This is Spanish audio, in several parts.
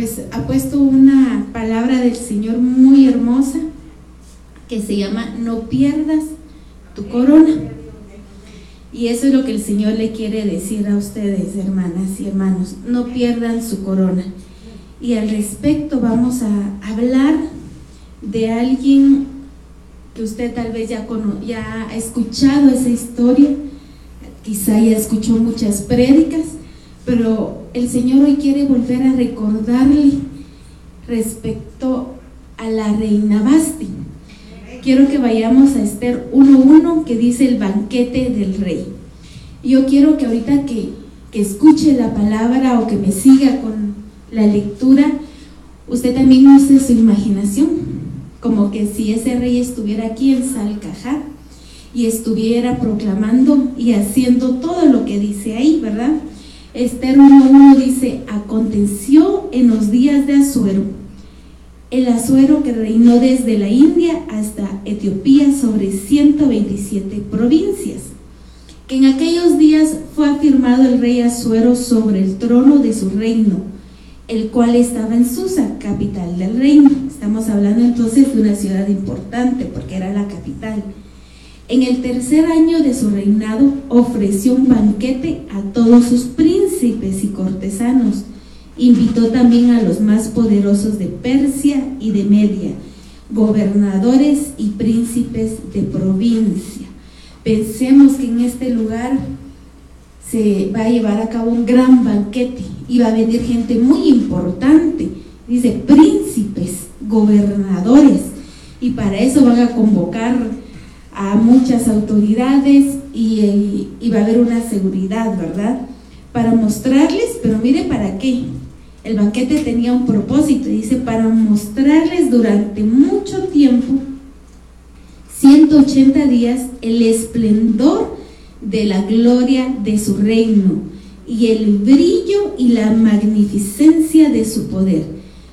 pues ha puesto una palabra del Señor muy hermosa que se llama no pierdas tu corona. Y eso es lo que el Señor le quiere decir a ustedes, hermanas y hermanos, no pierdan su corona. Y al respecto vamos a hablar de alguien que usted tal vez ya, ya ha escuchado esa historia, quizá ya escuchó muchas prédicas, pero el Señor hoy quiere volver a recordarle respecto a la reina Basti. Quiero que vayamos a Esther 1.1 que dice el banquete del rey. Yo quiero que ahorita que, que escuche la palabra o que me siga con la lectura, usted también use su imaginación, como que si ese rey estuviera aquí en Salcajá y estuviera proclamando y haciendo todo lo que dice ahí, ¿verdad? Esther 1.1 dice, aconteció en los días de Azuero, el Azuero que reinó desde la India hasta Etiopía sobre 127 provincias, que en aquellos días fue afirmado el rey Azuero sobre el trono de su reino, el cual estaba en Susa, capital del reino. Estamos hablando entonces de una ciudad importante porque era la capital. En el tercer año de su reinado ofreció un banquete a todos sus príncipes y cortesanos. Invitó también a los más poderosos de Persia y de Media, gobernadores y príncipes de provincia. Pensemos que en este lugar se va a llevar a cabo un gran banquete y va a venir gente muy importante, dice príncipes, gobernadores, y para eso van a convocar a muchas autoridades y, va a haber una seguridad, ¿verdad? Para mostrarles, pero mire para qué. El banquete tenía un propósito, dice, para mostrarles durante mucho tiempo, 180 días, el esplendor de la gloria de su reino y el brillo y la magnificencia de su poder.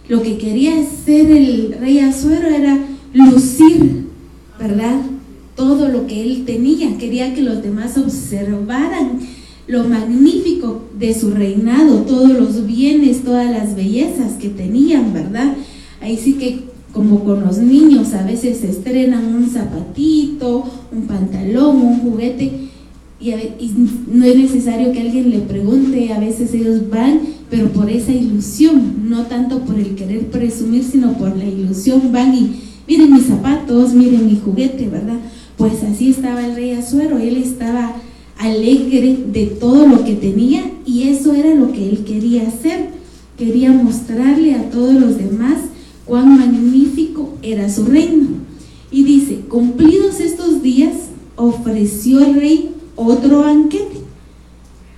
Lo que quería hacer el rey Azuero era lucir, ¿verdad? todo lo que él tenía, quería que los demás observaran lo magnífico de su reinado, todos los bienes, todas las bellezas que tenían, ¿verdad? Ahí sí que como con los niños a veces se estrenan un zapatito, un pantalón, un juguete y, no es necesario que alguien le pregunte, a veces ellos van, pero por esa ilusión, no tanto por el querer presumir, sino por la ilusión van y miren mis zapatos, miren mi juguete, ¿verdad? Pues así estaba el rey Azuero, él estaba alegre de todo lo que tenía y eso era lo que él quería hacer. Quería mostrarle a todos los demás cuán magnífico era su reino. Y dice, cumplidos estos días, ofreció el rey otro banquete.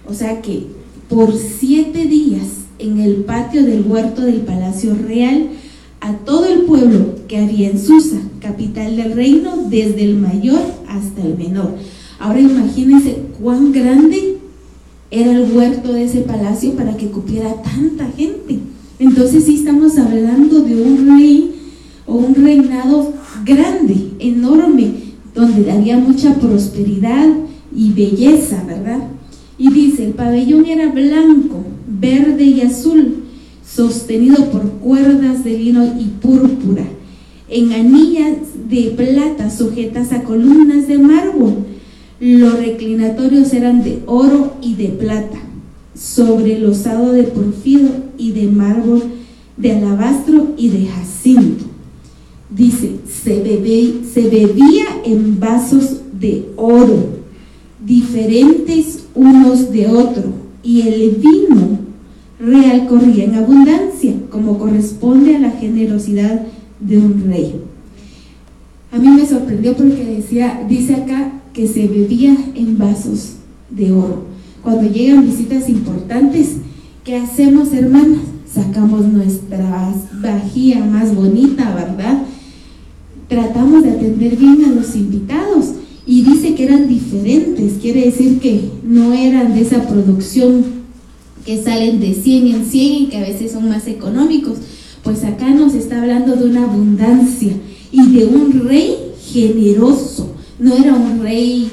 O sea que por siete días en el patio del huerto del Palacio Real a todo el pueblo que había en Susa, capital del reino, desde el mayor hasta el menor. Ahora imagínense cuán grande era el huerto de ese palacio para que cupiera tanta gente. Entonces sí estamos hablando de un rey o un reinado grande, enorme, donde había mucha prosperidad y belleza, ¿verdad? Y dice, el pabellón era blanco, verde y azul, sostenido por cuerdas de lino y púrpura, en anillas de plata sujetas a columnas de mármol. Los reclinatorios eran de oro y de plata, sobre losado de porfido y de mármol, de alabastro y de jacinto. Dice, se, se bebía en vasos de oro, diferentes unos de otro, y el vino real corría en abundancia, como corresponde a la generosidad de un rey. A mí me sorprendió porque decía, dice acá que se bebía en vasos de oro. Cuando llegan visitas importantes, ¿qué hacemos, hermanas? Sacamos nuestra vajilla más bonita, ¿verdad? Tratamos de atender bien a los invitados y dice que eran diferentes, quiere decir que no eran de esa producción que salen de 100 en 100 y que a veces son más económicos. Pues acá nos está hablando de una abundancia y de un rey generoso. No era un rey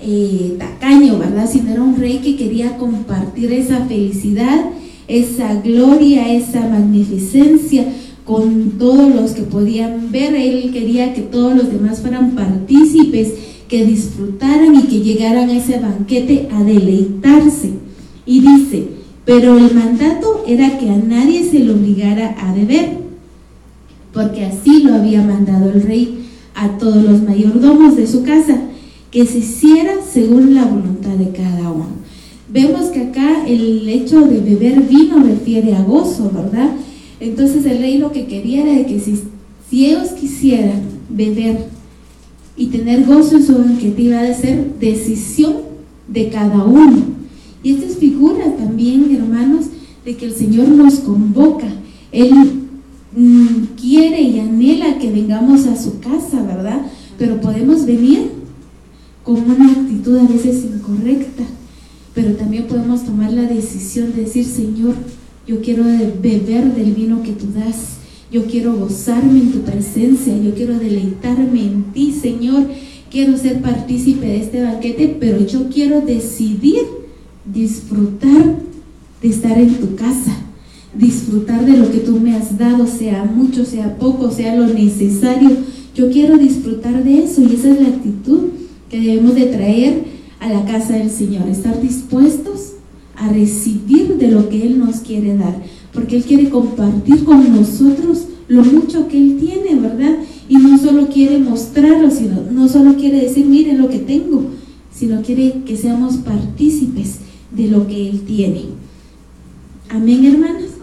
eh, tacaño, ¿verdad? Sino era un rey que quería compartir esa felicidad esa gloria, esa magnificencia con todos los que podían ver. Él quería que todos los demás fueran partícipes, que disfrutaran y que llegaran a ese banquete a deleitarse. Y dice, pero el mandato era que a nadie se le obligara a beber, porque así lo había mandado el rey a todos los mayordomos de su casa, que se hiciera según la voluntad de cada uno. Vemos que acá el hecho de beber vino refiere a gozo, ¿verdad? Entonces el rey lo que quería era que si, ellos quisieran beber y tener gozo en su banquete iba a ser decisión de cada uno. Y esta es figura también, hermanos, de que el Señor nos convoca. Él mm, quiere y anhela que vengamos a su casa, ¿verdad? Pero podemos venir con una actitud a veces incorrecta, pero también podemos tomar la decisión de decir, Señor, yo quiero beber del vino que tú das. Yo quiero gozarme en tu presencia. Yo quiero deleitarme en ti, Señor. Quiero ser partícipe de este banquete, pero yo quiero decidir disfrutar de estar en tu casa. Disfrutar de lo que tú me has dado, sea mucho, sea poco, sea lo necesario. Yo quiero disfrutar de eso y esa es la actitud que debemos de traer a la casa del Señor. Estar dispuestos a recibir de lo que Él nos quiere dar, porque Él quiere compartir con nosotros lo mucho que Él tiene, ¿verdad? Y no solo quiere mostrarlo, sino no solo quiere decir, miren lo que tengo, sino quiere que seamos partícipes de lo que Él tiene. Amén, hermanos.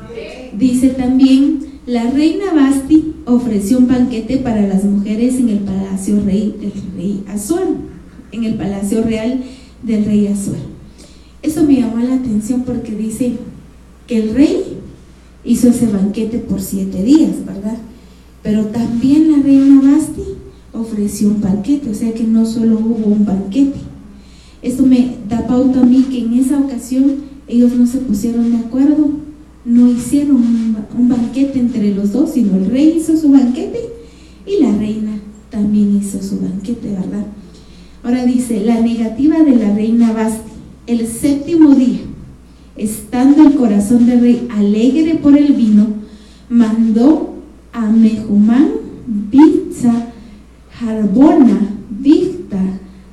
Dice también, la reina Basti ofreció un banquete para las mujeres en el palacio rey del rey en el palacio real del rey Azuán. Eso me llamó la atención porque dice que el rey hizo ese banquete por siete días, ¿verdad? Pero también la reina Basti ofreció un banquete, o sea que no solo hubo un banquete. Esto me da pauta a mí que en esa ocasión ellos no se pusieron de acuerdo, no hicieron un, banquete entre los dos, sino el rey hizo su banquete y la reina también hizo su banquete, ¿verdad? Ahora dice, la negativa de la reina Basti el séptimo día, estando el corazón del rey alegre por el vino, mandó a Mejumán, Bitza, Harbona, Victa,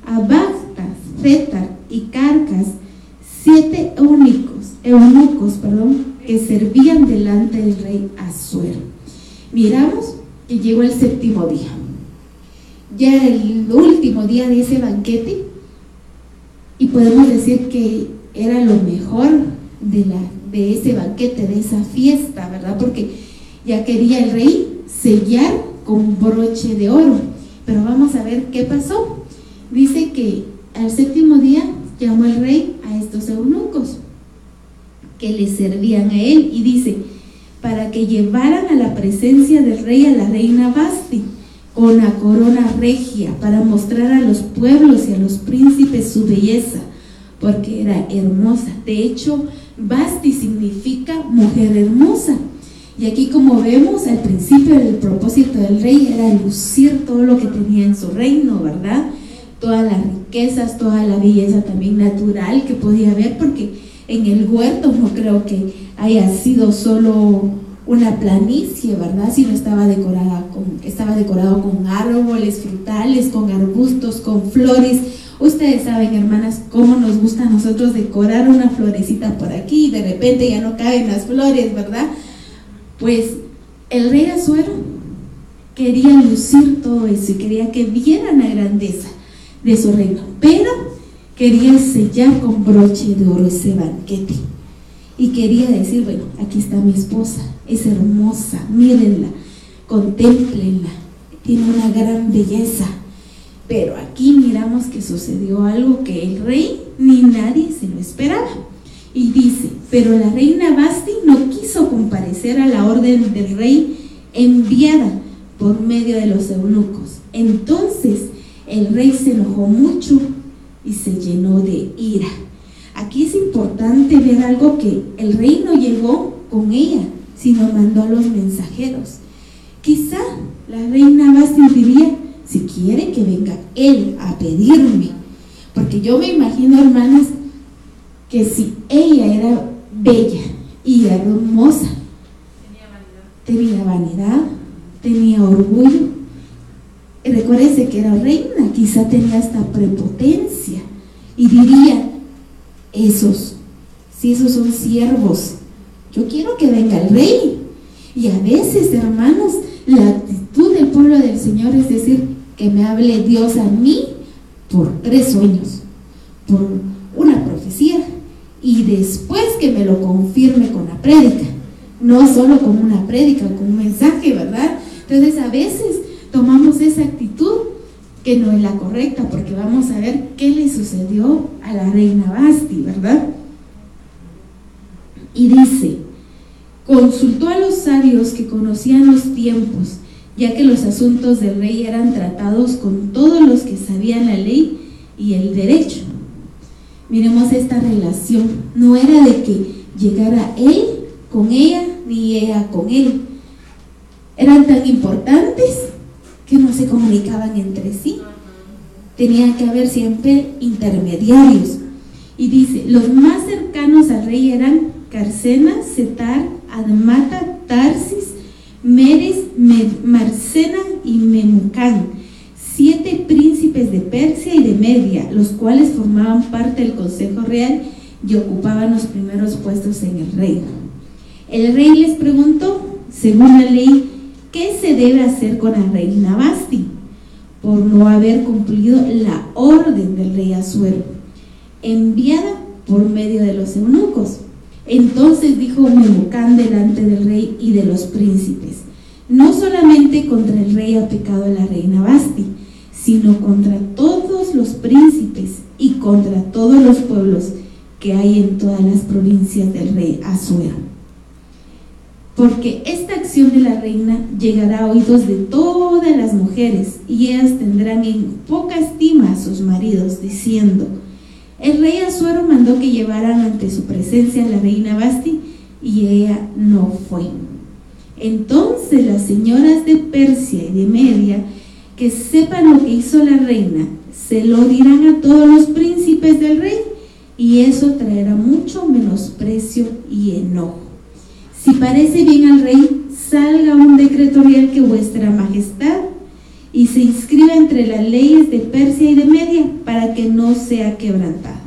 Abacta, Zetar y Carcas, siete eunucos, eunucos perdón, que servían delante del rey Azuero. Miramos que llegó el séptimo día. Ya el último día de ese banquete, y podemos decir que era lo mejor de, la, de ese banquete, de esa fiesta, ¿verdad? Porque ya quería el rey sellar con broche de oro. Pero vamos a ver qué pasó. Dice que al séptimo día llamó el rey a estos eunucos que le servían a él y dice, para que llevaran a la presencia del rey a la reina Basti con la corona regia para mostrar a los pueblos y a los príncipes su belleza, porque era hermosa. De hecho, Basti significa mujer hermosa. Y aquí como vemos, al principio el propósito del rey era lucir todo lo que tenía en su reino, ¿verdad? Todas las riquezas, toda la belleza también natural que podía haber, porque en el huerto no creo que haya sido solo una planicie, ¿verdad? Si no estaba decorada con, estaba decorado con árboles frutales, con arbustos, con flores. Ustedes saben, hermanas, cómo nos gusta a nosotros decorar una florecita por aquí y de repente ya no caen las flores, ¿verdad? Pues el rey Azuero quería lucir todo eso y quería que vieran la grandeza de su reino, pero quería sellar con broche de oro ese banquete. Y quería decir, bueno, aquí está mi esposa, es hermosa, mírenla, contemplenla, tiene una gran belleza. Pero aquí miramos que sucedió algo que el rey ni nadie se lo esperaba. Y dice, pero la reina Basti no quiso comparecer a la orden del rey enviada por medio de los eunucos. Entonces el rey se enojó mucho y se llenó de ira. Aquí es importante ver algo que el rey no llegó con ella, sino mandó a los mensajeros. Quizá la reina Basti diría, si quiere que venga él a pedirme, porque yo me imagino, hermanas, que si ella era bella y hermosa. Tenía vanidad, tenía orgullo. Y recuérdese que era reina, quizá tenía hasta prepotencia. Y diría, esos, si esos son siervos, yo quiero que venga el rey. Y a veces, hermanos, la actitud del pueblo del Señor es decir, que me hable Dios a mí por tres sueños, por una profecía y después que me lo confirme con la prédica, no solo con una prédica, con un mensaje, ¿verdad? Entonces a veces tomamos esa actitud que no es la correcta, porque vamos a ver qué le sucedió a la reina Basti, ¿verdad? Y dice, consultó a los sabios que conocían los tiempos, ya que los asuntos del rey eran tratados con todos los que sabían la ley y el derecho. Miremos esta relación, no era de que llegara él con ella ni ella con él. Eran tan importantes que no se comunicaban entre sí. Tenía que haber siempre intermediarios. Y dice, los más cercanos al rey eran Carcena, Setar, Admata, Tarsis, Meres, Marcena y Memucán, siete príncipes de Persia y de Media, los cuales formaban parte del Consejo Real y ocupaban los primeros puestos en el reino. El rey les preguntó, según la ley, ¿qué se debe hacer con la reina Basti? Por no haber cumplido la orden del rey Asuero, enviada por medio de los eunucos. Entonces dijo Memucán delante del rey y de los príncipes, no solamente contra el rey ha pecado la reina Basti, sino contra todos los príncipes y contra todos los pueblos que hay en todas las provincias del rey Asuero. Porque esta acción de la reina llegará a oídos de todas las mujeres y ellas tendrán en poca estima a sus maridos, diciendo, el rey Asuero mandó que llevaran ante su presencia a la reina Basti y ella no fue. Entonces las señoras de Persia y de Media, que sepan lo que hizo la reina, se lo dirán a todos los príncipes del rey y eso traerá mucho menosprecio y enojo. Si parece bien al rey, salga un decreto real que vuestra majestad y se inscriba entre las leyes de Persia y de Media para que no sea quebrantado.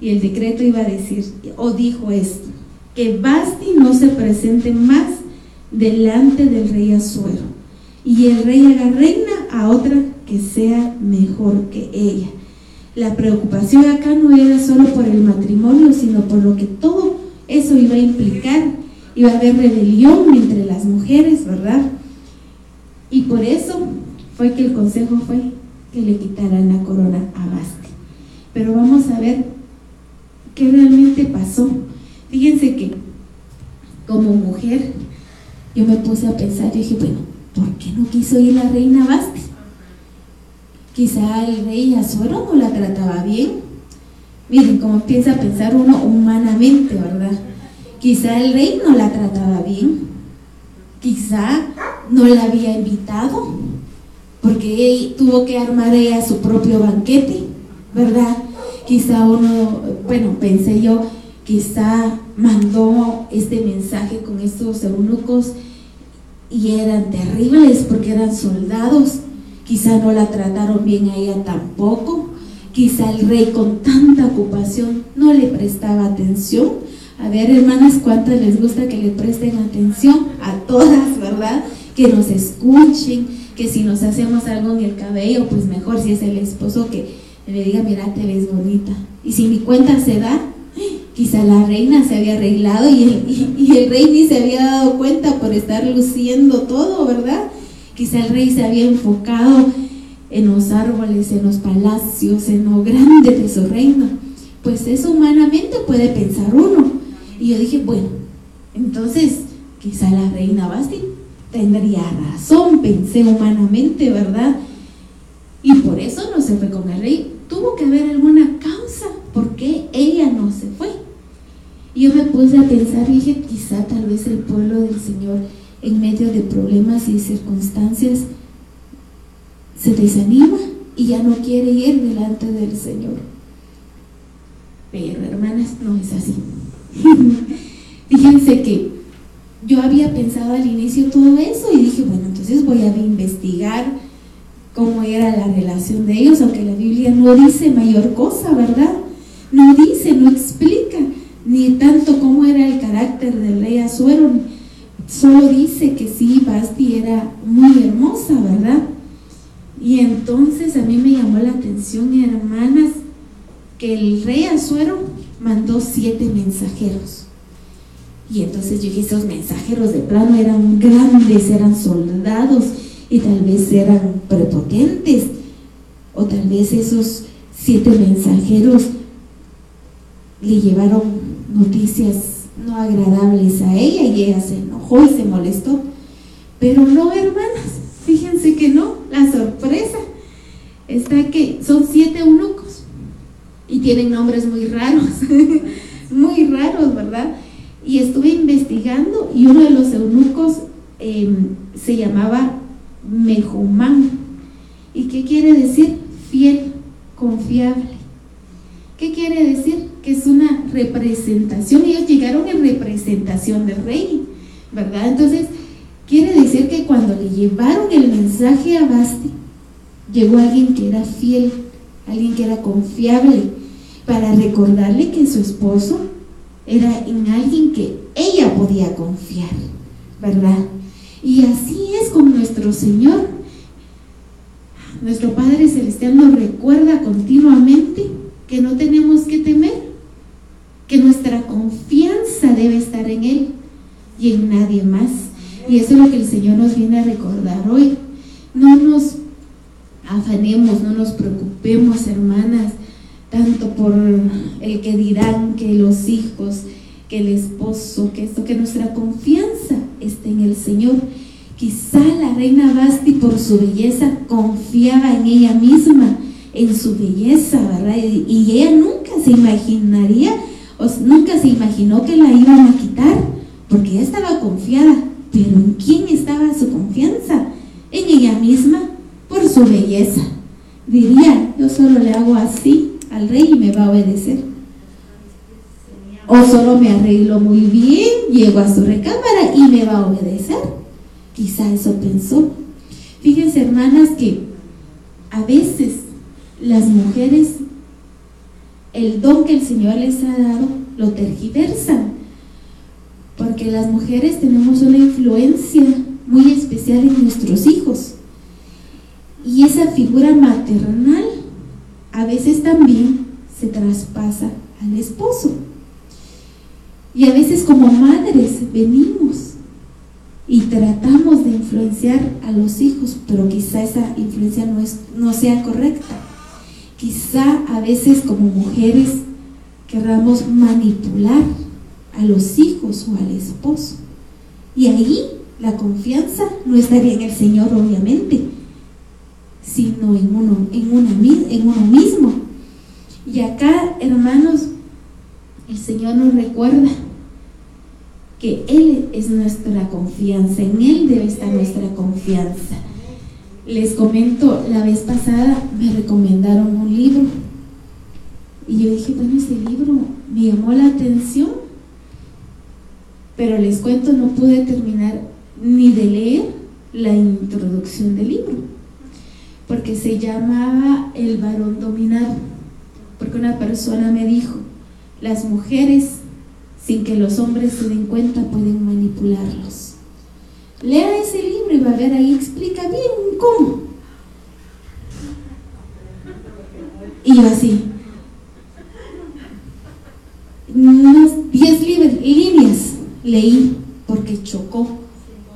Y el decreto iba a decir, o dijo esto, que Basti no se presente más delante del rey Azuero, y el rey haga reina a otra que sea mejor que ella. La preocupación acá no era solo por el matrimonio, sino por lo que todo eso iba a implicar. Iba a haber rebelión entre las mujeres, ¿verdad? Y por eso fue que el consejo fue que le quitaran la corona a Basti. Pero vamos a ver qué realmente pasó. Fíjense que como mujer yo me puse a pensar y dije, bueno, ¿por qué no quiso ir la reina Basti? Quizá el rey Azuero no la trataba bien. Miren cómo piensa pensar uno humanamente, ¿verdad? Quizá el rey no la trataba bien. Quizá no la había invitado porque tuvo que armar ella su propio banquete, ¿verdad? Quizá uno, bueno, pensé yo, quizá mandó este mensaje con estos eunucos y eran terribles porque eran soldados, quizá no la trataron bien a ella tampoco, quizá el rey con tanta ocupación no le prestaba atención. A ver, hermanas, ¿cuántas les gusta que le presten atención? A todas, ¿verdad? Que nos escuchen, que si nos hacemos algo en el cabello, pues mejor si es el esposo que le diga, mira, te ves bonita. Y si mi cuenta se da, quizá la reina se había arreglado y el, y, el, rey ni se había dado cuenta por estar luciendo todo, ¿verdad? Quizá el rey se había enfocado en los árboles, en los palacios, en lo grande de su reino. Pues eso humanamente puede pensar uno. Y yo dije, bueno, entonces quizá la reina Basti tendría razón, pensé humanamente, ¿verdad? Y por eso no se fue con el rey. Tuvo que haber alguna causa por qué ella no se fue. Y yo me puse a pensar, dije, quizá tal vez el pueblo del Señor en medio de problemas y circunstancias se desanima y ya no quiere ir delante del Señor. Pero hermanas, no es así. Fíjense que yo había pensado al inicio todo eso y dije, bueno, entonces voy a investigar cómo era la relación de ellos, aunque la Biblia no dice mayor cosa, ¿verdad? No dice, no explica ni tanto cómo era el carácter del rey Azuero, solo dice que sí, Basti era muy hermosa, ¿verdad? Y entonces a mí me llamó la atención, hermanas, que el rey Azuero mandó siete mensajeros. Y entonces yo dije, esos mensajeros de plano eran grandes, eran soldados y tal vez eran prepotentes. O tal vez esos siete mensajeros le llevaron noticias no agradables a ella y ella se enojó y se molestó. Pero no, hermanas, fíjense que no, la sorpresa está que son siete eunucos y tienen nombres muy raros, muy raros, ¿verdad? Y estuve investigando y uno de los eunucos em, se llamaba Mejumán. ¿Y qué quiere decir? Fiel, confiable. ¿Qué quiere decir? Que es una representación. Ellos llegaron en representación del rey, ¿verdad? Entonces, quiere decir que cuando le llevaron el mensaje a Basti, llegó alguien que era fiel, alguien que era confiable, para recordarle que su esposo era en alguien que ella podía confiar, ¿verdad? Y así es con nuestro Señor. Nuestro Padre Celestial nos recuerda continuamente que no tenemos que temer, que nuestra confianza debe estar en Él y en nadie más. Y eso es lo que el Señor nos viene a recordar hoy. No nos afanemos, no nos preocupemos, hermanas, tanto por el que dirán que los hijos, que el esposo, que esto, que nuestra confianza esté en el Señor. Quizá la reina Basti por su belleza confiaba en ella misma en su belleza, ¿verdad? Y ella nunca se imaginaría, o nunca se imaginó que la iban a quitar, porque ella estaba confiada. Pero ¿en quién estaba su confianza? En ella misma, su belleza. Diría, yo solo le hago así al rey y me va a obedecer. O solo me arreglo muy bien, llego a su recámara y me va a obedecer. Quizá eso pensó. Fíjense, hermanas, que a veces las mujeres, el don que el Señor les ha dado, lo tergiversan. Porque las mujeres tenemos una influencia muy especial en nuestros hijos. Y esa figura maternal a veces también se traspasa al esposo. Y a veces como madres venimos y tratamos de influenciar a los hijos, pero quizá esa influencia no, es, no sea correcta. Quizá a veces como mujeres querramos manipular a los hijos o al esposo. Y ahí la confianza no estaría en el Señor, obviamente, sino en uno, en, una, en uno mismo. Y acá, hermanos, el Señor nos recuerda que Él es nuestra confianza, en Él debe estar nuestra confianza. Les comento, la vez pasada me recomendaron un libro y yo dije, bueno, ese libro me llamó la atención, pero les cuento, no pude terminar ni de leer la introducción del libro, porque se llamaba El varón dominado, porque una persona me dijo, las mujeres, sin que los hombres se den cuenta, pueden manipularlos. Lea ese libro y va a ver ahí, explica bien cómo. Y yo así, unas 10 líneas leí porque chocó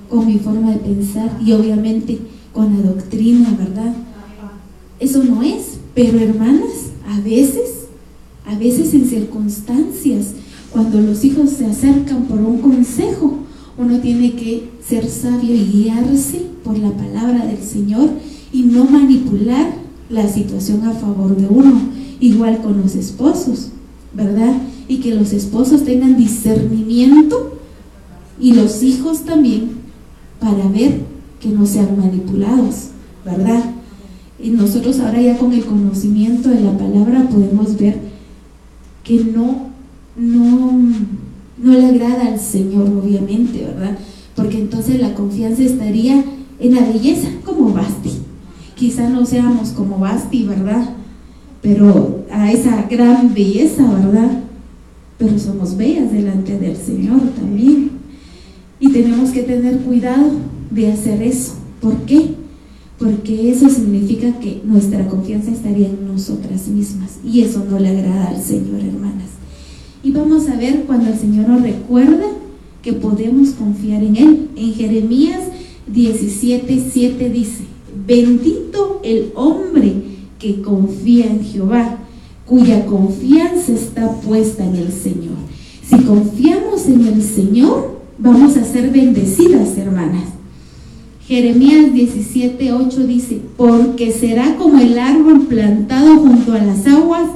con mi forma de pensar y obviamente con la doctrina, ¿verdad? Eso no es, pero hermanas, a veces, a veces en circunstancias, cuando los hijos se acercan por un consejo, uno tiene que ser sabio y guiarse por la palabra del Señor y no manipular la situación a favor de uno, igual con los esposos, ¿verdad? Y que los esposos tengan discernimiento y los hijos también para ver que no sean manipulados, ¿verdad? Y nosotros ahora ya con el conocimiento de la palabra podemos ver que no, no no le agrada al Señor, obviamente, ¿verdad? Porque entonces la confianza estaría en la belleza, como Basti. Quizá no seamos como Basti, ¿verdad? Pero a esa gran belleza, ¿verdad? Pero somos bellas delante del Señor también. Y tenemos que tener cuidado de hacer eso. ¿Por qué? Porque eso significa que nuestra confianza estaría en nosotras mismas. Y eso no le agrada al Señor, hermanas. Y vamos a ver cuando el Señor nos recuerda que podemos confiar en Él. En Jeremías 17, 7 dice, bendito el hombre que confía en Jehová, cuya confianza está puesta en el Señor. Si confiamos en el Señor, vamos a ser bendecidas, hermanas. Jeremías 17, 8 dice, porque será como el árbol plantado junto a las aguas,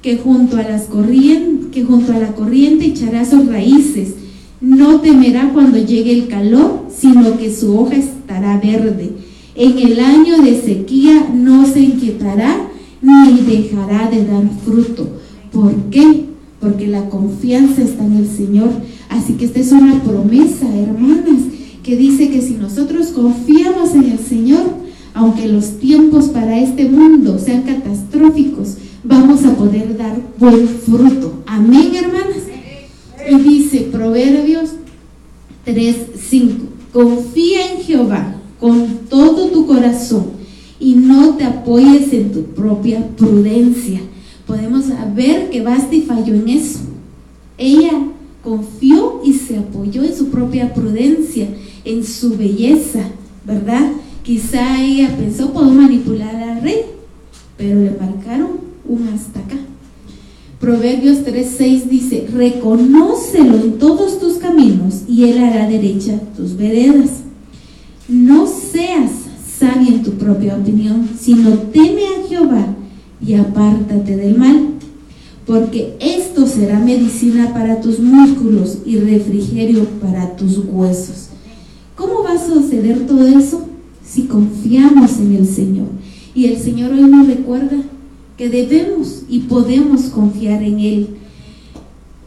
que junto a las corrientes, que junto a la corriente echará sus raíces. No temerá cuando llegue el calor, sino que su hoja estará verde. En el año de sequía no se inquietará ni dejará de dar fruto. ¿Por qué? Porque la confianza está en el Señor. Así que esta es una promesa, hermanas, que dice que si nosotros confiamos en el Señor, aunque los tiempos para este mundo sean catastróficos, vamos a poder dar buen fruto. Amén, hermanas. Y dice Proverbios 3:5, confía en Jehová con todo tu corazón y no te apoyes en tu propia prudencia. Podemos ver que Basti falló en eso. Ella confió y se apoyó en su propia prudencia, en su belleza, ¿verdad? Quizá ella pensó, puedo manipular al rey, pero le marcaron un hasta acá. Proverbios 3:6 dice, reconócelo en todos tus caminos y él hará derecha tus veredas. No seas sabio en tu propia opinión, sino teme a Jehová y apártate del mal, porque será medicina para tus músculos y refrigerio para tus huesos. ¿Cómo va a suceder todo eso? Si confiamos en el Señor. Y el Señor hoy nos recuerda que debemos y podemos confiar en Él.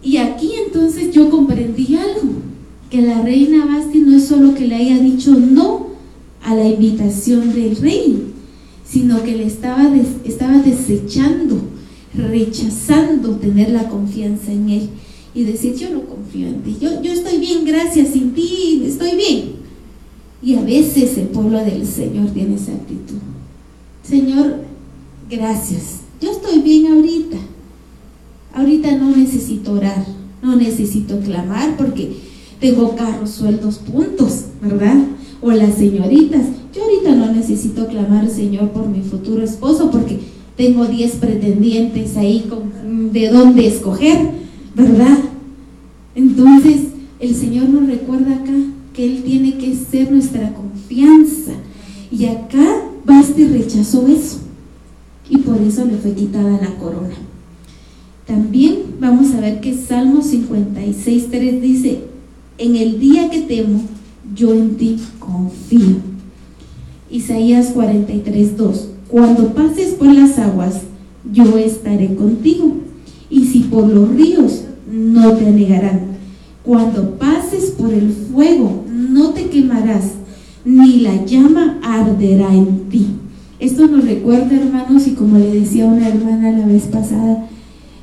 Y aquí entonces yo comprendí algo, que la reina Basti no es solo que le haya dicho no a la invitación del rey, sino que le estaba, estaba desechando, rechazando tener la confianza en Él y decir, yo no confío en ti, yo, yo estoy bien, gracias, sin ti estoy bien. Y a veces el pueblo del Señor tiene esa actitud. Señor, gracias. Yo estoy bien ahorita. Ahorita no necesito orar, no necesito clamar porque tengo carros sueltos puntos, ¿verdad? O las señoritas, yo ahorita no necesito clamar, Señor, por mi futuro esposo porque tengo 10 pretendientes ahí con, de dónde escoger, ¿verdad? Entonces, el Señor nos recuerda acá que Él tiene que ser nuestra confianza. Y acá Basti rechazó eso y por eso le fue quitada la corona. También vamos a ver que Salmo 56.3 dice, en el día que temo, yo en ti confío. Isaías 43.2, cuando pases por las aguas, yo estaré contigo, y si por los ríos, no te anegarán. Cuando pases por el fuego, no te quemarás, ni la llama arderá en ti. Esto nos recuerda, hermanos, y como le decía una hermana la vez pasada,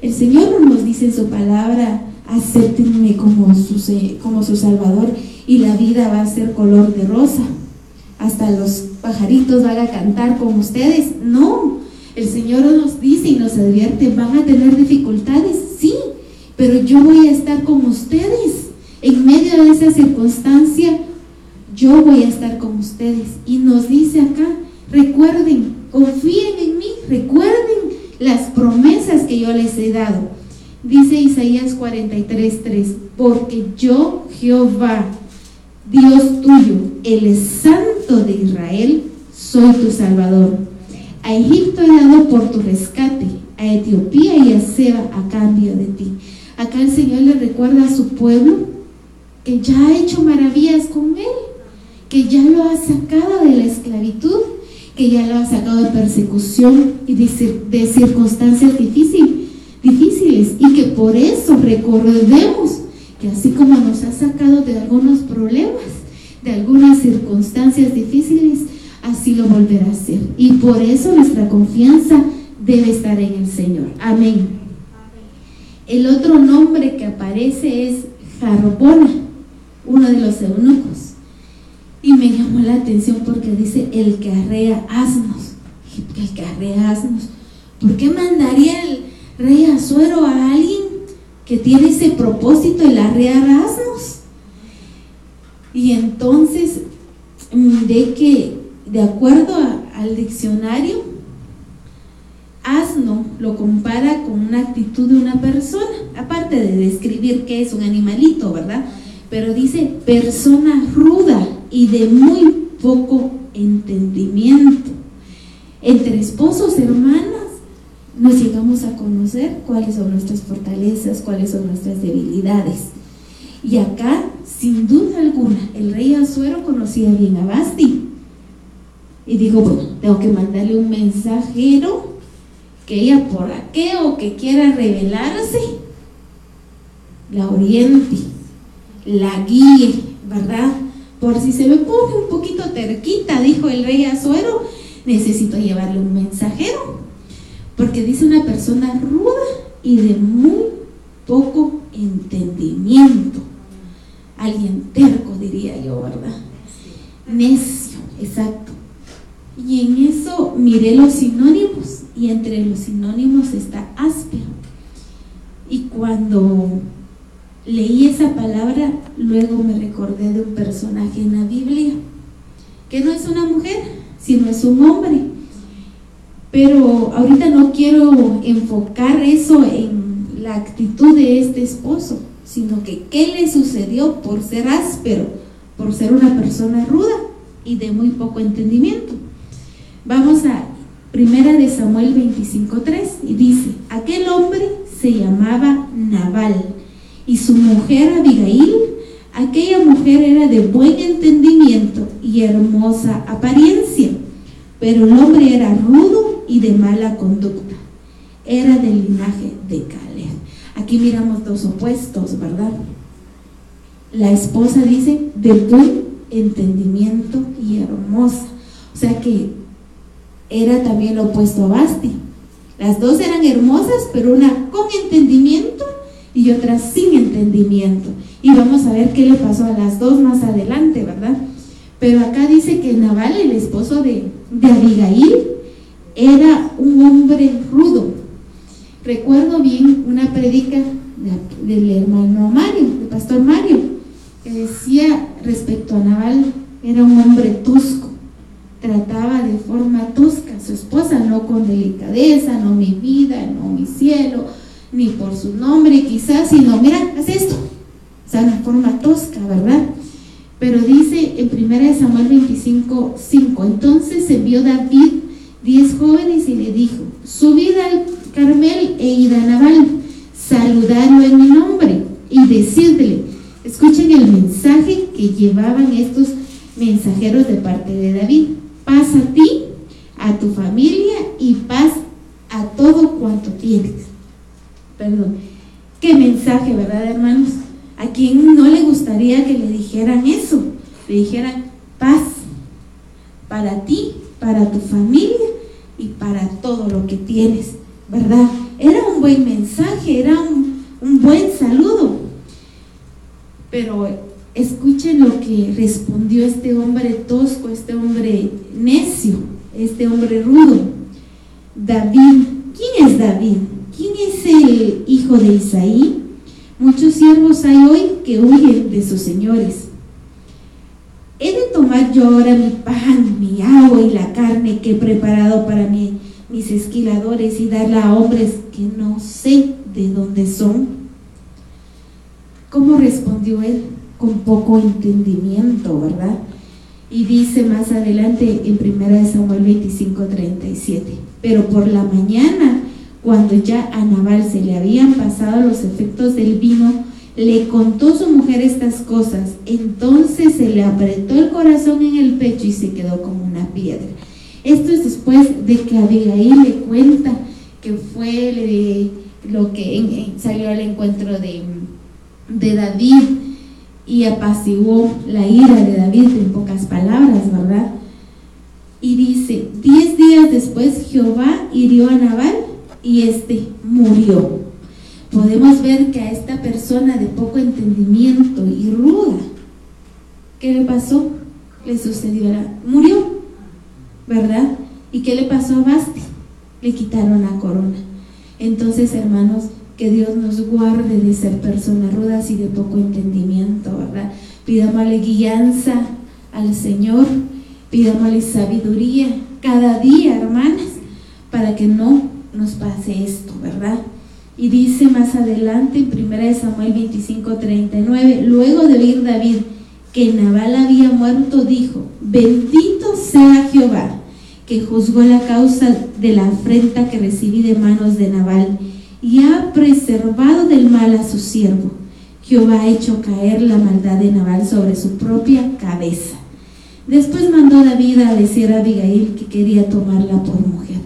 el Señor no nos dice en su palabra, acéptenme como su, como su Salvador y la vida va a ser color de rosa. Hasta los pajaritos van a cantar con ustedes. No, el Señor nos dice y nos advierte, van a tener dificultades, sí, pero yo voy a estar con ustedes. En medio de esa circunstancia, yo voy a estar con ustedes. Y nos dice acá, Recuerden, confíen en mí, recuerden las promesas que yo les he dado. Dice Isaías 43:3, porque yo, Jehová, Dios tuyo, el Santo de Israel, soy tu Salvador. A Egipto he dado por tu rescate, a Etiopía y a Seba a cambio de ti. Acá el Señor le recuerda a su pueblo que ya ha hecho maravillas con él, que ya lo ha sacado de la esclavitud que ya lo ha sacado de persecución y de, circunstancias difíciles y que por eso recordemos que así como nos ha sacado de algunos problemas, de algunas circunstancias difíciles, así lo volverá a hacer. Y por eso nuestra confianza debe estar en el Señor. Amén. El otro nombre que aparece es Jarbona, uno de los eunucos. Y me llamó la atención porque dice el que arrea asnos. El que arrea asnos. ¿Por qué mandaría el rey Azuero a alguien que tiene ese propósito, el arrear asnos? Y entonces miré que de acuerdo al diccionario, asno lo compara con una actitud de una persona, aparte de describir que es un animalito, ¿verdad? Pero dice persona ruda y de muy poco entendimiento. Entre esposos, hermanas, nos llegamos a conocer cuáles son nuestras fortalezas, cuáles son nuestras debilidades. Y acá, sin duda alguna, el rey Azuero conocía bien a Basti. Y dijo, bueno, tengo que mandarle un mensajero que ella por aquello que quiera revelarse, la oriente, la guíe, ¿verdad? Por si se me pone un poquito terquita, dijo el rey Azuero, necesito llevarle un mensajero. Porque dice una persona ruda y de muy poco entendimiento. Alguien terco, diría yo, ¿verdad? Necio, exacto. Y en eso miré los sinónimos y entre los sinónimos está áspero. Y cuando leí esa palabra, luego me recordé de un personaje en la Biblia, que no es una mujer, sino es un hombre. Pero ahorita no quiero enfocar eso en la actitud de este esposo, sino que qué le sucedió por ser áspero, por ser una persona ruda y de muy poco entendimiento. Vamos a Primera de Samuel 25.3 y dice, aquel hombre se llamaba Nabal y su mujer Abigail, aquella mujer era de buen entendimiento y hermosa apariencia, pero el hombre era rudo y de mala conducta. Era del linaje de Caleb. Aquí miramos dos opuestos, ¿verdad? La esposa dice de buen entendimiento y hermosa. O sea que era también opuesto a Basti. Las dos eran hermosas, pero una con entendimiento y otra sin entendimiento. Y vamos a ver qué le pasó a las dos más adelante, ¿verdad? Pero acá dice que Naval, el esposo de, de Abigail, era un hombre rudo. Recuerdo bien una predica del hermano Mario, del pastor Mario, que decía respecto a Naval, era un hombre tosco trataba de forma tosca a su esposa, no con delicadeza, no mi vida, no mi cielo, ni por su nombre quizás, sino, mira, haz esto. O sea, una forma tosca, ¿verdad? Pero dice en 1 Samuel 25, 5, entonces envió David diez jóvenes y le dijo, subid al Carmel e id a Nabal, saludarlo en mi nombre y decirle, escuchen el mensaje que llevaban estos mensajeros de parte de David paz a ti, a tu familia y paz a todo cuanto tienes. Perdón. Qué mensaje, ¿verdad, hermanos? ¿A quién no le gustaría que le dijeran eso? Le dijeran paz para ti, para tu familia y para todo lo que tienes, ¿verdad? Era un buen mensaje, era un, un buen saludo. Pero Escuchen lo que respondió este hombre tosco, este hombre necio, este hombre rudo. David, ¿quién es David? ¿Quién es el hijo de Isaí? Muchos siervos hay hoy que huyen de sus señores. ¿He de tomar yo ahora mi pan, agua y la carne que he preparado para mí, mis esquiladores y darla a hombres que no sé de dónde son? ¿Cómo respondió él? con poco entendimiento, ¿verdad? Y dice más adelante en 1 Samuel 25, 37, pero por la mañana, cuando ya a Nabal se le habían pasado los efectos del vino, le contó su mujer estas cosas, entonces se le apretó el corazón en el pecho y se quedó como una piedra. Esto es después de que Abigail le cuenta que fue lo que salió al encuentro de de David y apaciguó la ira de David en pocas palabras, ¿verdad? Y dice, diez días después Jehová hirió a Nabal y éste murió. Podemos ver que a esta persona de poco entendimiento y ruda, ¿qué le pasó? Le sucedió, murió, ¿verdad? ¿Y qué le pasó a Basti? Le quitaron la corona. Entonces, hermanos, que Dios nos guarde de ser personas rudas y de poco entendimiento, ¿verdad? Pidámosle guianza al Señor, pidámosle sabiduría cada día, hermanas, para que no nos pase esto, ¿verdad? Y dice más adelante en 1 Samuel 25, 39, luego de oír David que Nabal había muerto, dijo, bendito sea Jehová, que juzgó la causa de la afrenta que recibí de manos de Nabal y ha preservado del mal a su siervo. Jehová ha hecho caer la maldad de Nabal sobre su propia cabeza. Después mandó David a decir a Abigail que quería tomarla por mujer.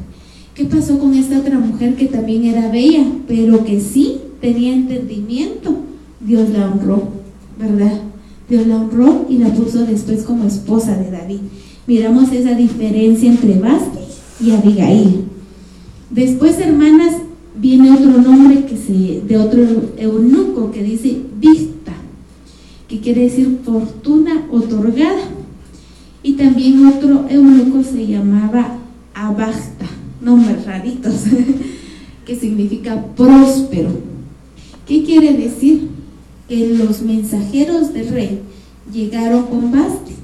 ¿Qué pasó con esta otra mujer que también era bella, pero que sí tenía entendimiento? Dios la honró, ¿verdad? Dios la honró y la puso después como esposa de David. Miramos esa diferencia entre Basti y Abigail. Después, hermanas, viene otro nombre que se, de otro eunuco que dice vista, que quiere decir fortuna otorgada. Y también otro eunuco se llamaba Abasta, nombres raritos, que significa próspero. ¿Qué quiere decir? Que los mensajeros del rey llegaron con Basti.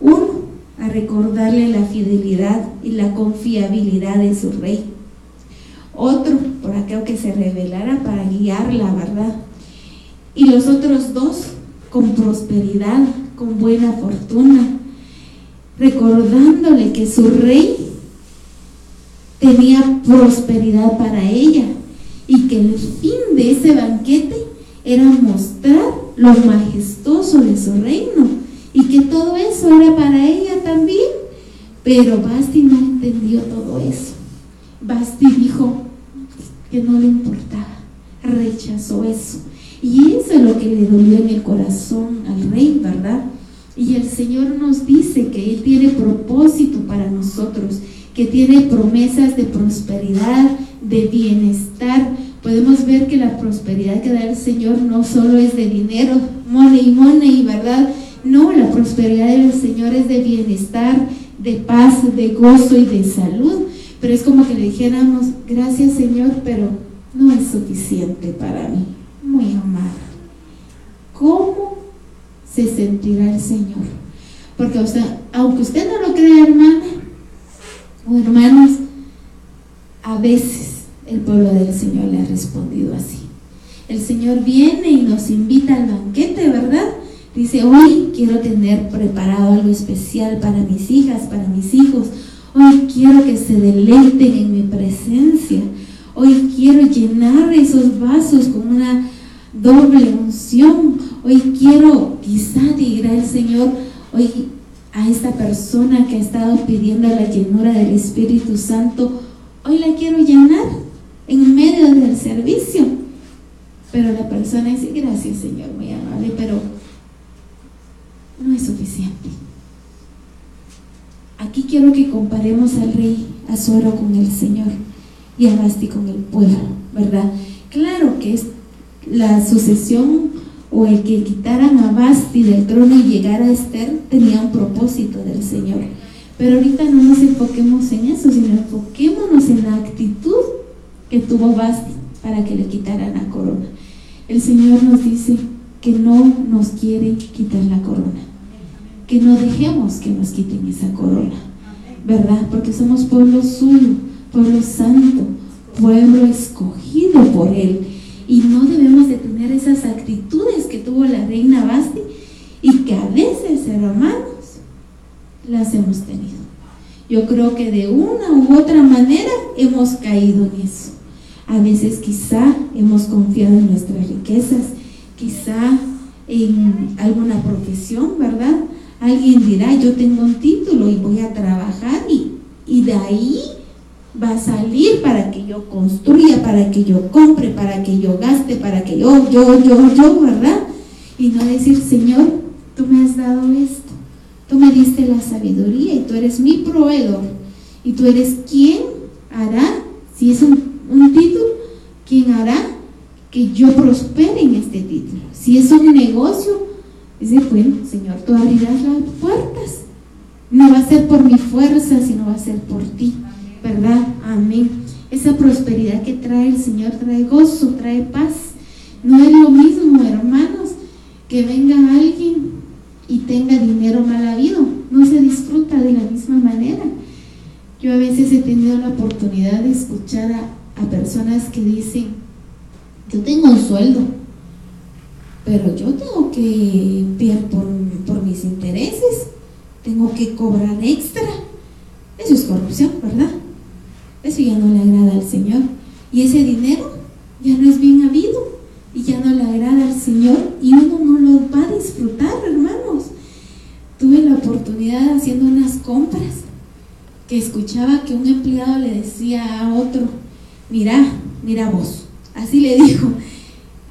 Uno, a recordarle la fidelidad y la confiabilidad de su rey otro por aquello que se revelara para guiarla, ¿verdad? Y los otros dos con prosperidad, con buena fortuna, recordándole que su rey tenía prosperidad para ella y que el fin de ese banquete era mostrar lo majestuoso de su reino y que todo eso era para ella también. Pero Basti no entendió todo eso. Basti dijo que no le importaba, rechazó eso. Y eso es lo que le dolió en el corazón al rey, ¿verdad? Y el Señor nos dice que Él tiene propósito para nosotros, que tiene promesas de prosperidad, de bienestar. Podemos ver que la prosperidad que da el Señor no solo es de dinero, money, money, ¿verdad? No, la prosperidad del Señor es de bienestar, de paz, de gozo y de salud. Pero es como que le dijéramos, gracias Señor, pero no es suficiente para mí. Muy amada. ¿Cómo se sentirá el Señor? Porque o sea, aunque usted no lo crea, hermana hermanos, a veces el pueblo del Señor le ha respondido así. El Señor viene y nos invita al banquete, ¿verdad? Dice, hoy quiero tener preparado algo especial para mis hijas, para mis hijos. Hoy quiero que se deleiten en mi presencia. Hoy quiero llenar esos vasos con una doble unción. Hoy quiero quizá diga el Señor, hoy a esta persona que ha estado pidiendo la llenura del Espíritu Santo, hoy la quiero llenar en medio del servicio. Pero la persona dice, gracias Señor, muy amable, pero no es suficiente. Aquí quiero que comparemos al rey Azuero con el Señor y a Basti con el pueblo, ¿verdad? Claro que es la sucesión o el que quitaran a Basti del trono y llegara a Esther tenía un propósito del Señor. Pero ahorita no nos enfoquemos en eso, sino enfoquémonos en la actitud que tuvo Basti para que le quitaran la corona. El Señor nos dice que no nos quiere quitar la corona que no dejemos que nos quiten esa corona, ¿verdad? Porque somos pueblo suyo, pueblo santo, pueblo escogido por Él. Y no debemos de tener esas actitudes que tuvo la reina Basti y que a veces, hermanos, las hemos tenido. Yo creo que de una u otra manera hemos caído en eso. A veces quizá hemos confiado en nuestras riquezas, quizá en alguna profesión, ¿verdad? Alguien dirá, yo tengo un título y voy a trabajar y, de ahí va a salir para que yo construya, para que yo compre, para que yo gaste, para que yo, yo, yo, yo, ¿verdad? Y no decir, Señor, tú me has dado esto, tú me diste la sabiduría y tú eres mi proveedor y tú eres quien hará, si es un, un título, quien hará que yo prospere en este título. Si es un negocio, dice, bueno, Señor, tú abrirás las puertas. No va a ser por mi fuerza, sino va a ser por ti. ¿Verdad? Amén. Esa prosperidad que trae el Señor trae gozo, trae paz. No es lo mismo, hermanos, que venga alguien y tenga dinero mal habido. No se disfruta de la misma manera. Yo a veces he tenido la oportunidad de escuchar a, personas que dicen, yo tengo un sueldo, pero yo tengo que ver por mis intereses, tengo que cobrar extra. Eso es corrupción, ¿verdad? Eso ya no le agrada al Señor. Y ese dinero ya no es bien habido y ya no le agrada al Señor y uno no lo va a disfrutar, hermanos. Tuve la oportunidad haciendo unas compras que escuchaba que un empleado le decía a otro, mira, mira vos, Así le dijo,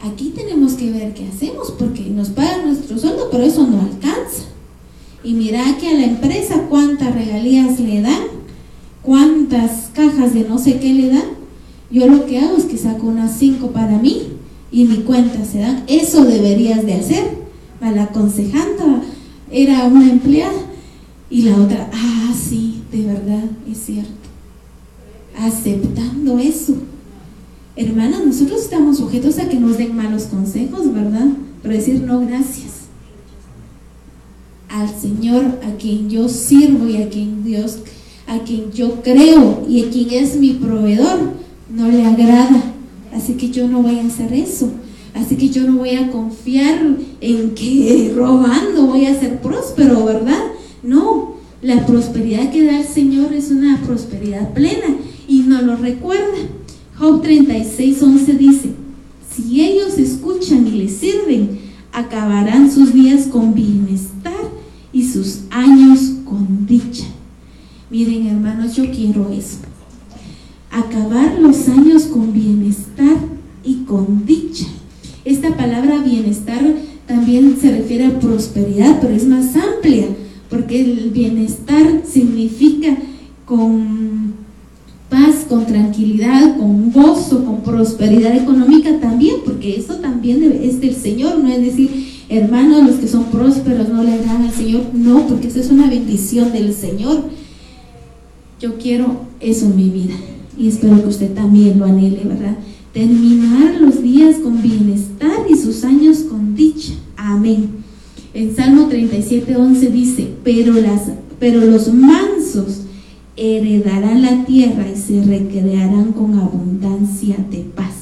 aquí tenemos que ver qué hacemos porque nos pagan nuestro sueldo, pero eso no alcanza. Y mira que a la empresa cuántas regalías le dan, cuántas cajas de no sé qué le dan. Yo lo que hago es que saco unas cinco para mí y mi cuenta se dan. Eso deberías de hacer. A la aconsejanta era una empleada y la otra, ah, sí, de verdad, es cierto. Aceptando eso. Hermanas, nosotros estamos sujetos a que nos den malos consejos, ¿verdad? Pero decir no, gracias. Al Señor a quien yo sirvo y a quien Dios, a quien yo creo y a quien es mi proveedor, no le agrada. Así que yo no voy a hacer eso. Así que yo no voy a confiar en que robando voy a ser próspero, ¿verdad? No, la prosperidad que da el Señor es una prosperidad plena y no lo recuerda. Job 36, 11 dice, si ellos escuchan y les sirven, acabarán sus días con bienestar y sus años con dicha. Miren hermanos, yo quiero eso. Acabar los años con bienestar y con dicha. Esta palabra bienestar también se refiere a prosperidad, pero es más amplia, porque el bienestar significa con paz, con tranquilidad, con gozo, con prosperidad económica también, porque eso también es del Señor, no es decir, hermanos, los que son prósperos no le dan al Señor, no, porque eso es una bendición del Señor. Yo quiero eso en mi vida y espero que usted también lo anhele, ¿verdad? Terminar los días con bienestar y sus años con dicha. Amén. En Salmo 37, 11 dice, pero, las, pero los mansos heredarán la tierra y se recrearán con abundancia de paz.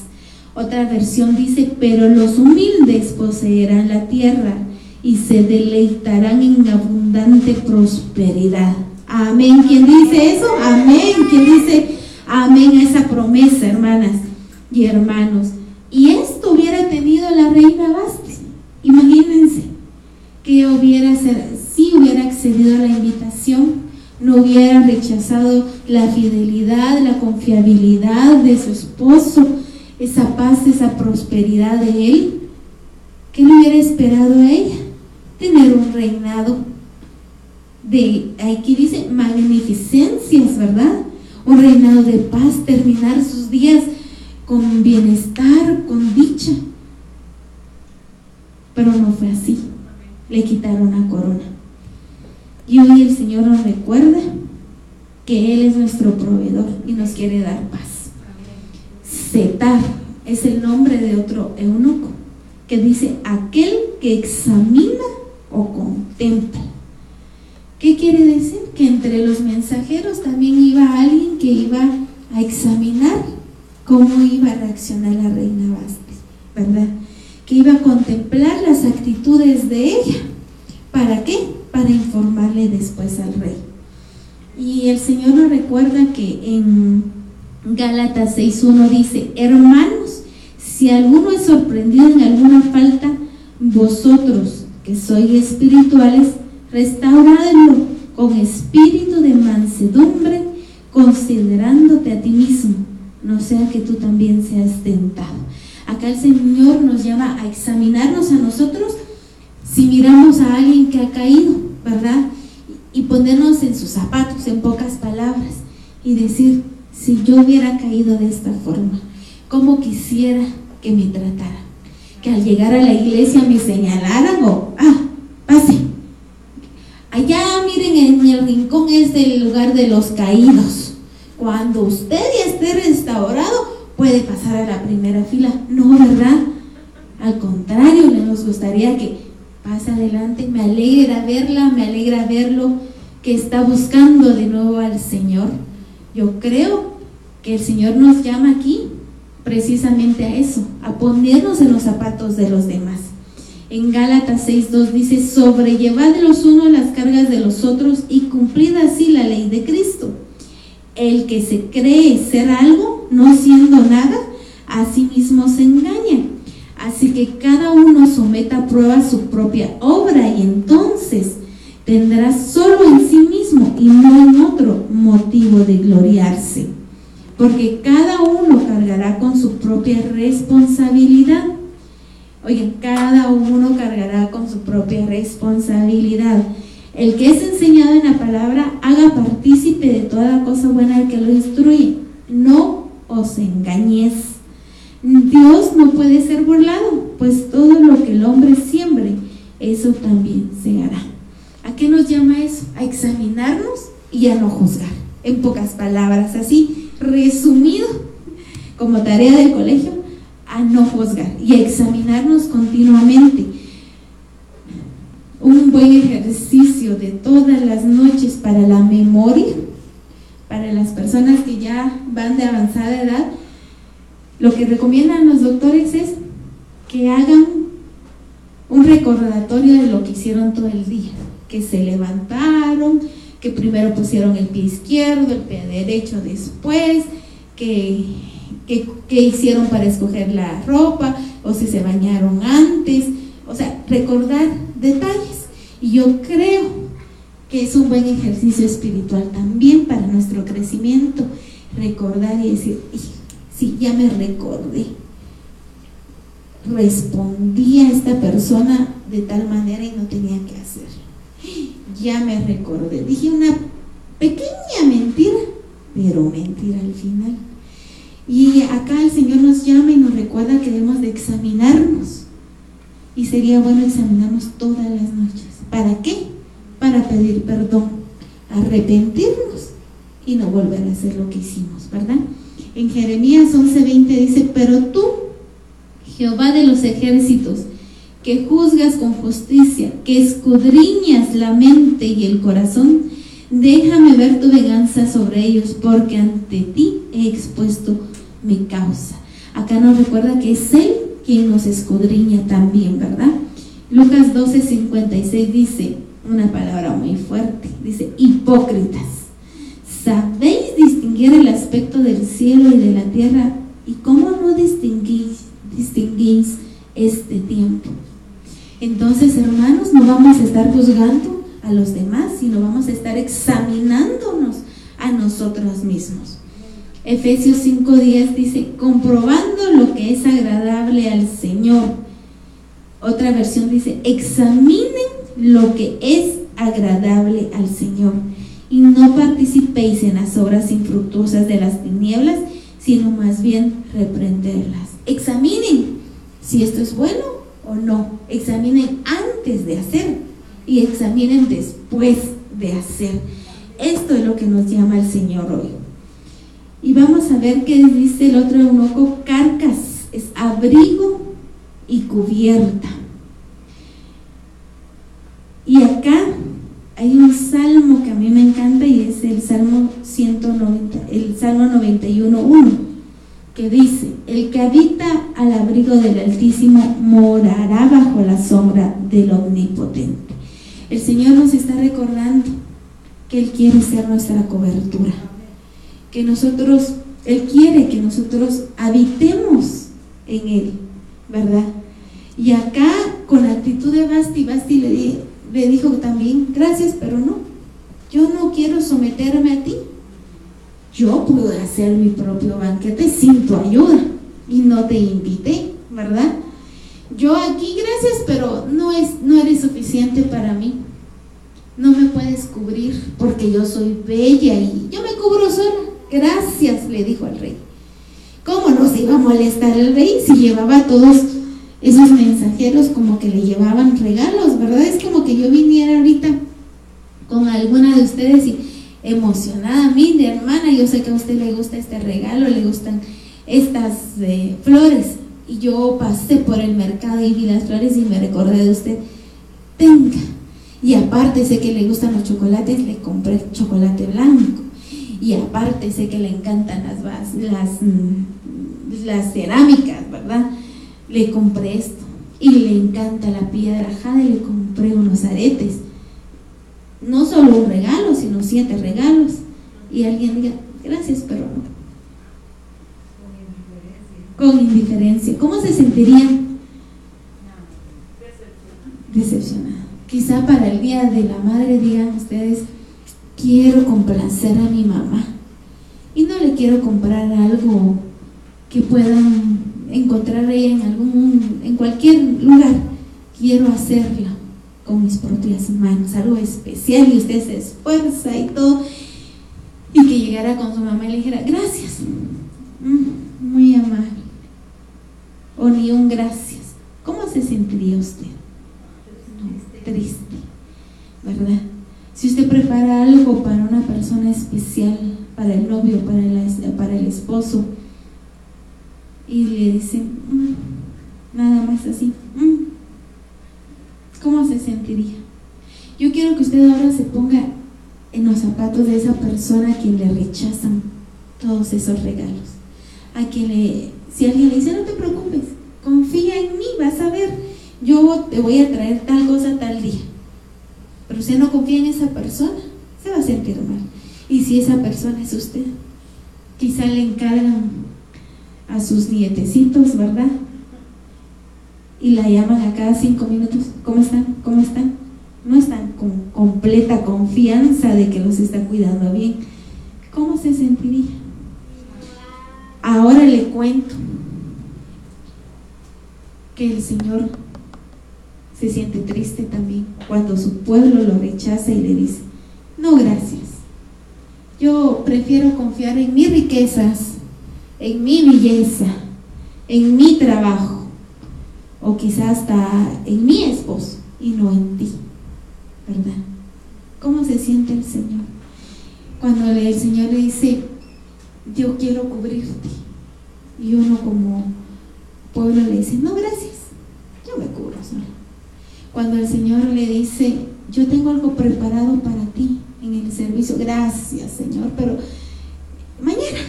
Otra versión dice, pero los humildes poseerán la tierra y se deleitarán en abundante prosperidad. Amén. ¿Quién dice eso? Amén. ¿Quién dice amén a esa promesa, hermanas y hermanos? Y esto hubiera tenido la reina Bastis. Imagínense que hubiera, si hubiera accedido a la invitación no hubiera rechazado la fidelidad, la confiabilidad de su esposo, esa paz, esa prosperidad de él, ¿qué le hubiera esperado a ella? Tener un reinado de, aquí dice, magnificencias, ¿verdad? Un reinado de paz, terminar sus días con bienestar, con dicha. Pero no fue así. Le quitaron la corona. Y hoy el Señor nos recuerda que Él es nuestro proveedor y nos quiere dar paz. Setar es el nombre de otro eunuco que dice aquel que examina o contempla. ¿Qué quiere decir? Que entre los mensajeros también iba alguien que iba a examinar cómo iba a reaccionar la reina Vázquez, ¿verdad? Que iba a contemplar las actitudes de ella. ¿Para qué? para informarle después al rey. Y el Señor nos recuerda que en Gálatas 6.1 dice, hermanos, si alguno es sorprendido en alguna falta, vosotros que sois espirituales, restauradlo con espíritu de mansedumbre, considerándote a ti mismo, no sea que tú también seas tentado. Acá el Señor nos llama a examinarnos a nosotros si miramos a alguien que ha caído, ¿verdad? Y ponernos en sus zapatos, en pocas palabras, y decir, si yo hubiera caído de esta forma, ¿cómo quisiera que me tratara? Que al llegar a la iglesia me señalaran o, ah, pase. Allá, miren, en el rincón es el lugar de los caídos. Cuando usted ya esté restaurado, puede pasar a la primera fila. No, ¿verdad? Al contrario, nos gustaría que pase adelante. Me alegra verla, me alegra verlo que está buscando de nuevo al Señor. Yo creo que el Señor nos llama aquí precisamente a eso, a ponernos en los zapatos de los demás. En Gálatas 6.2 dice, sobrellevad los unos las cargas de los otros y cumplid así la ley de Cristo. El que se cree ser algo, no siendo nada, a sí mismo se engaña. Así que cada uno someta a prueba su propia obra y entonces tendrá solo en sí mismo y no en otro motivo de gloriarse. Porque cada uno cargará con su propia responsabilidad. Oye, cada uno cargará con su propia responsabilidad. El que es enseñado en la palabra, haga partícipe de toda cosa buena al que lo instruye. No os engañéis. Dios no puede ser burlado, pues todo lo que el hombre siembre, eso también se hará. ¿A qué nos llama eso? A examinarnos y a no juzgar. En pocas palabras, así, resumido, como tarea del colegio, a no juzgar y a examinarnos continuamente. Un buen ejercicio de todas las noches para la memoria, para las personas que ya van de avanzada edad, lo que recomiendan los doctores es que hagan un recordatorio de lo que hicieron todo el día, que se levantaron, que primero pusieron el pie izquierdo, el pie derecho después, que, que, hicieron para escoger la ropa, o si se bañaron antes, o sea, recordar detalles. Y yo creo que es un buen ejercicio espiritual también para nuestro crecimiento, recordar y decir, Sí, ya me recordé. Respondí a esta persona de tal manera y no tenía que hacer. Ya me recordé. Dije una pequeña mentira, pero mentira al final. Y acá el Señor nos llama y nos recuerda que debemos de examinarnos. Y sería bueno examinarnos todas las noches. ¿Para qué? Para pedir perdón, arrepentirnos y no volver a hacer lo que hicimos, ¿verdad? En Jeremías 11:20 dice, pero tú, Jehová de los ejércitos, que juzgas con justicia, que escudriñas la mente y el corazón, déjame ver tu venganza sobre ellos, porque ante ti he expuesto mi causa. Acá nos recuerda que es Él quien nos escudriña también, ¿verdad? Lucas 12:56 dice una palabra muy fuerte, dice, hipócritas ¿Sabéis distinguir el aspecto del cielo y de la tierra? ¿Y cómo no distinguís, distinguís este tiempo? Entonces, hermanos, no vamos a estar juzgando a los demás, sino vamos a estar examinándonos a nosotros mismos. Efesios 5.10 dice, comprobando lo que es agradable al Señor. Otra versión dice, examinen lo que es agradable al Señor y no participéis en las obras infructuosas de las tinieblas, sino más bien reprenderlas. Examinen si esto es bueno o no. Examinen antes de hacer y examinen después de hacer. Esto es lo que nos llama el Señor hoy. Y vamos a ver qué dice el otro eunuco, carcas, es abrigo y cubierta. Y acá hay un salmo que a mí me encanta y es el Salmo 190, el Salmo 91.1, que dice, el que habita al abrigo del Altísimo morará bajo la sombra del Omnipotente. El Señor nos está recordando que Él quiere ser nuestra cobertura, que nosotros, Él quiere que nosotros habitemos en Él, ¿verdad? Y acá, con actitud de Basti, Basti le dijo también, gracias, pero no, yo no quiero someterme a ti. yo pude hacer mi propio banquete sin tu ayuda y no te invité, ¿verdad? Yo aquí, gracias, pero no, es, no eres suficiente para mí. No me puedes cubrir porque yo soy bella y yo me cubro sola. Gracias, le dijo al rey. ¿Cómo nos iba a molestar el rey si llevaba a todos esos mensajeros como que le llevaban regalos, ¿verdad? Es como que yo viniera ahorita con alguna de ustedes y emocionada, mi hermana, yo sé que a usted le gusta este regalo, le gustan estas eh, flores. Y yo pasé por el mercado y vi las flores y me recordé de usted. Tenga. Y aparte sé que le gustan los chocolates, le compré chocolate blanco. Y aparte sé que le encantan las, las, mm, las cerámicas, ¿verdad? Le compré esto. Y le encanta la piedra jade, le compré unos aretes. No solo un regalo, sino siete regalos. Y alguien diga, gracias, pero no con indiferencia. ¿Cómo se sentirían? Decepcionado. Quizá para el día de la madre digan ustedes, quiero complacer a mi mamá y no le quiero comprar algo que puedan encontrar ella en algún en cualquier lugar. Quiero hacerlo con mis propias manos, algo especial y usted se esfuerza y todo y que llegara con su mamá y le dijera, gracias, mm, muy amable o ni un gracias, ¿cómo se sentiría usted? triste, ¿verdad? Si usted prepara algo para una persona especial, para el novio, para, el esposo, y le dice, mm, nada más así, mm", ¿cómo se sentiría? Yo quiero que usted ahora se ponga en los zapatos de esa persona a quien le rechazan todos esos regalos, a quien le si alguien le dice, no te preocupes, confía en mí, vas a ver, yo te voy a traer tal cosa tal día. Pero usted no confía en esa persona, se va a sentir mal. Y si esa persona es usted, quizá le encargan a sus nietecitos, ¿verdad? Y la llaman a cada cinco minutos, ¿cómo están? ¿Cómo están? No están con completa confianza de que los está cuidando bien. ¿Cómo se sentiría? Ahora le cuento que el Señor se siente triste también cuando su pueblo lo rechaza y le dice, no gracias, yo prefiero confiar en mis riquezas, en mi belleza, en mi trabajo, o quizás hasta en mi esposo y no en ti, ¿verdad? ¿Cómo se siente el Señor? Cuando el Señor le dice, yo quiero cubrirte. Y uno como pueblo le dice, no, gracias, yo me cubro solo. Cuando el Señor le dice, yo tengo algo preparado para ti en el servicio, gracias Señor, pero mañana,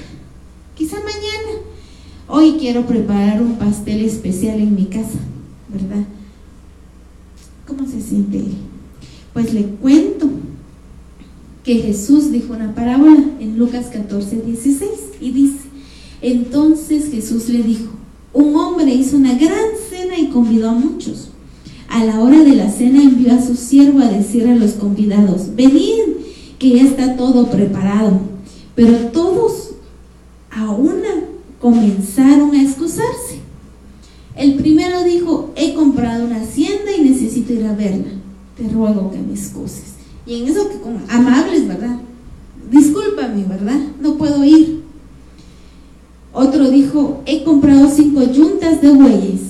quizá mañana, hoy quiero preparar un pastel especial en mi casa, ¿verdad? ¿Cómo se siente él? Pues le cuento que Jesús dijo una parábola en Lucas 14, 16 y dice, entonces Jesús le dijo, un hombre hizo una gran cena y convidó a muchos. A la hora de la cena envió a su siervo a decir a los convidados, venid, que ya está todo preparado. Pero todos a una comenzaron a excusarse. El primero dijo, he comprado una hacienda y necesito ir a verla. Te ruego que me excuses. Y en eso que como amables, ¿verdad? Discúlpame, ¿verdad? No puedo ir. Otro dijo, he comprado cinco yuntas de bueyes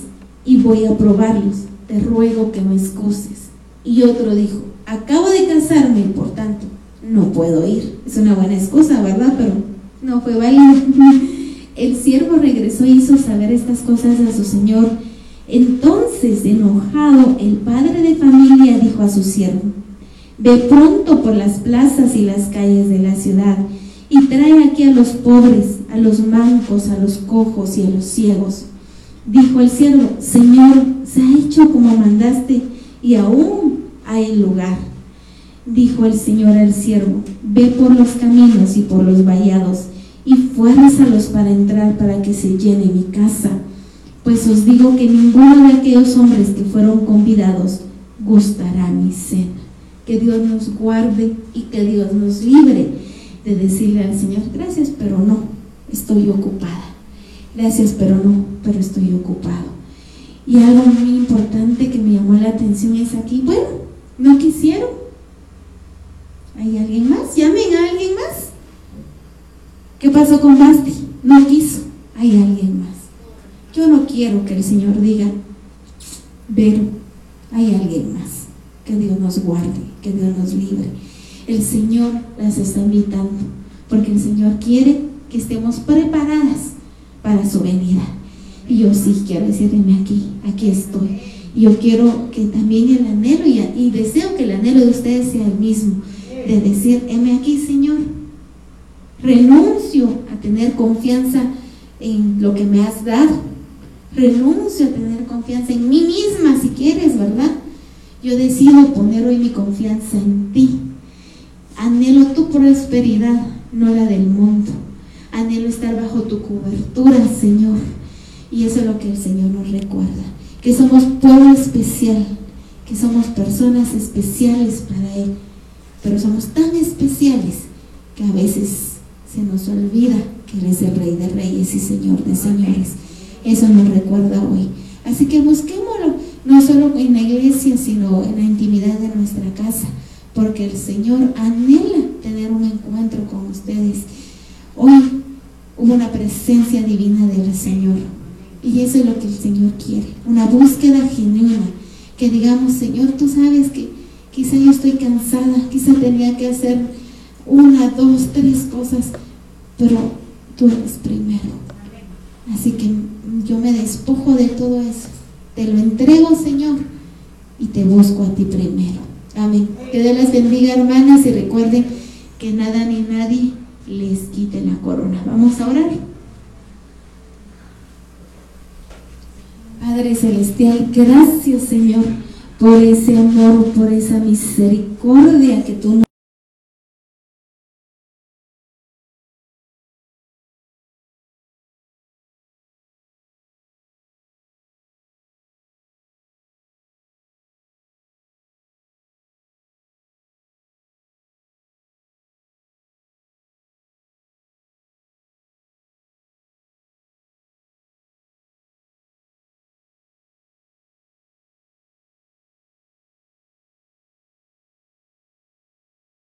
y voy a probarlos. Te ruego que me excuses. Y otro dijo, acabo de casarme, por tanto, no puedo ir. Es una buena excusa, ¿verdad? Pero no fue válido. El siervo regresó y hizo saber estas cosas a su señor. Entonces, enojado, el padre de familia dijo a su siervo, Ve pronto por las plazas y las calles de la ciudad y trae aquí a los pobres, a los mancos, a los cojos y a los ciegos. Dijo el siervo, Señor, se ha hecho como mandaste y aún hay lugar. Dijo el Señor al siervo, ve por los caminos y por los vallados y fuérzalos para entrar para que se llene mi casa. Pues os digo que ninguno de aquellos hombres que fueron convidados gustará mi cena que Dios nos guarde y que Dios nos libre de decirle al Señor, gracias, pero no, estoy ocupada. Gracias, pero no, pero estoy ocupado. Y algo muy importante que me llamó la atención es aquí, bueno, no quisieron. ¿Hay alguien más? Llamen a alguien más. ¿Qué pasó con Basti? No quiso. Hay alguien más. Yo no quiero que el Señor diga, pero hay alguien más. Que Dios nos guarde, que Dios nos libre. El Señor las está invitando, porque el Señor quiere que estemos preparadas para su venida. Y yo sí quiero decirme aquí, aquí estoy. Y yo quiero que también el anhelo y, y, deseo que el anhelo de ustedes sea el mismo, de decir, heme aquí, Señor. Renuncio a tener confianza en lo que me has dado. Renuncio a tener confianza en mí misma, si quieres, ¿verdad? Yo decido poner hoy mi confianza en ti. Anhelo tu prosperidad, no la del mundo. Anhelo estar bajo tu cobertura, Señor. Y eso es lo que el Señor nos recuerda. Que somos pueblo especial, que somos personas especiales para Él. Pero somos tan especiales que a veces se nos olvida que Él es el Rey de Reyes y Señor de Señores. Eso nos recuerda hoy. Así que busquémoslo, no solo en la iglesia, sino en la intimidad de nuestra casa, porque el Señor anhela tener un encuentro con ustedes. Hoy hubo una presencia divina del Señor. Y eso es lo que el Señor quiere, una búsqueda genuina, que digamos, Señor, tú sabes que quizá yo estoy cansada, quizá tenía que hacer una, dos, tres cosas, pero tú eres primero. Así que yo me despojo de todo eso, te lo entrego, Señor, y te busco a ti primero. Amén. Que Dios les bendiga, hermanas, y recuerden que nada ni nadie les quite la corona. Vamos a orar. Padre Celestial, gracias Señor por ese amor, por esa misericordia que tú nos